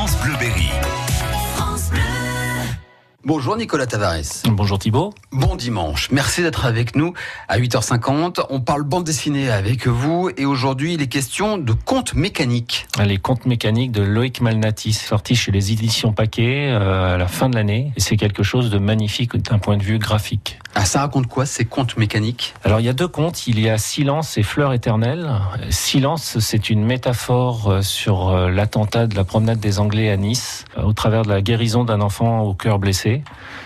France Bleu Berry. Bonjour Nicolas Tavares. Bonjour Thibault. Bon dimanche. Merci d'être avec nous à 8h50. On parle bande dessinée avec vous et aujourd'hui il est question de contes mécaniques. Les contes mécaniques de Loïc Malnati, sorti chez les éditions Paquet euh, à la fin de l'année. Et c'est quelque chose de magnifique d'un point de vue graphique. Ah, ça raconte quoi ces contes mécaniques? Alors il y a deux contes, il y a Silence et Fleur éternelle. Silence, c'est une métaphore euh, sur euh, l'attentat de la promenade des Anglais à Nice, au travers de la guérison d'un enfant au cœur blessé.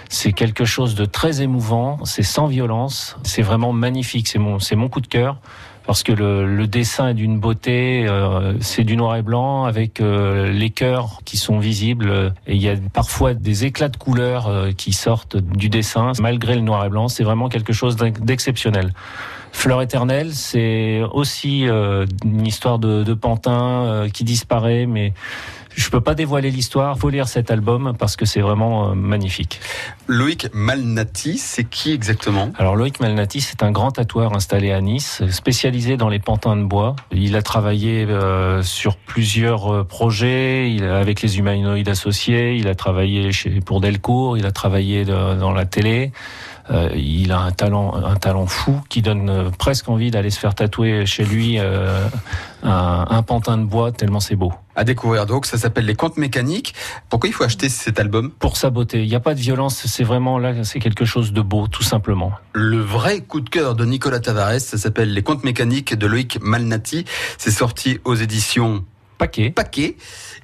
C'est quelque chose de très émouvant, c'est sans violence, c'est vraiment magnifique, c'est mon, mon coup de cœur parce que le, dessin est d'une beauté, euh, c'est du noir et blanc avec euh, les cœurs qui sont visibles et il y a parfois des éclats de couleurs euh, qui sortent du dessin malgré le noir et blanc. C'est vraiment quelque chose d'exceptionnel. Fleur éternelle, c'est aussi euh, une histoire de, de pantin euh, qui disparaît, mais je peux pas dévoiler l'histoire. Faut lire cet album parce que c'est vraiment euh, magnifique. Loïc Malnati, c'est qui exactement? Alors Loïc Malnati, c'est un grand tatoueur installé à Nice, spécialisé dans les pantins de bois. Il a travaillé euh, sur plusieurs euh, projets, il avec les humanoïdes associés. Il a travaillé chez, pour Delcourt, il a travaillé de, dans la télé. Euh, il a un talent, un talent fou qui donne presque envie d'aller se faire tatouer chez lui euh, un, un, pantin de bois tellement c'est beau. À découvrir donc, ça s'appelle Les Contes Mécaniques. Pourquoi il faut acheter cet album? Pour sa beauté. Il n'y a pas de violence, c'est vraiment là, c'est quelque chose de beau, tout simplement. Le vrai coup de cœur de Nicolas Tavares, ça s'appelle Les Contes Mécaniques de Loïc Malnati. C'est sorti aux éditions Paquet. Paquet.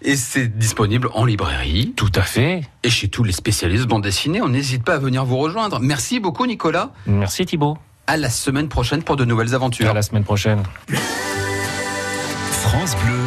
Et c'est disponible en librairie. Tout à fait. Et chez tous les spécialistes bande dessinée. On n'hésite pas à venir vous rejoindre. Merci beaucoup, Nicolas. Merci, Thibault. À la semaine prochaine pour de nouvelles aventures. À la semaine prochaine. France Bleu.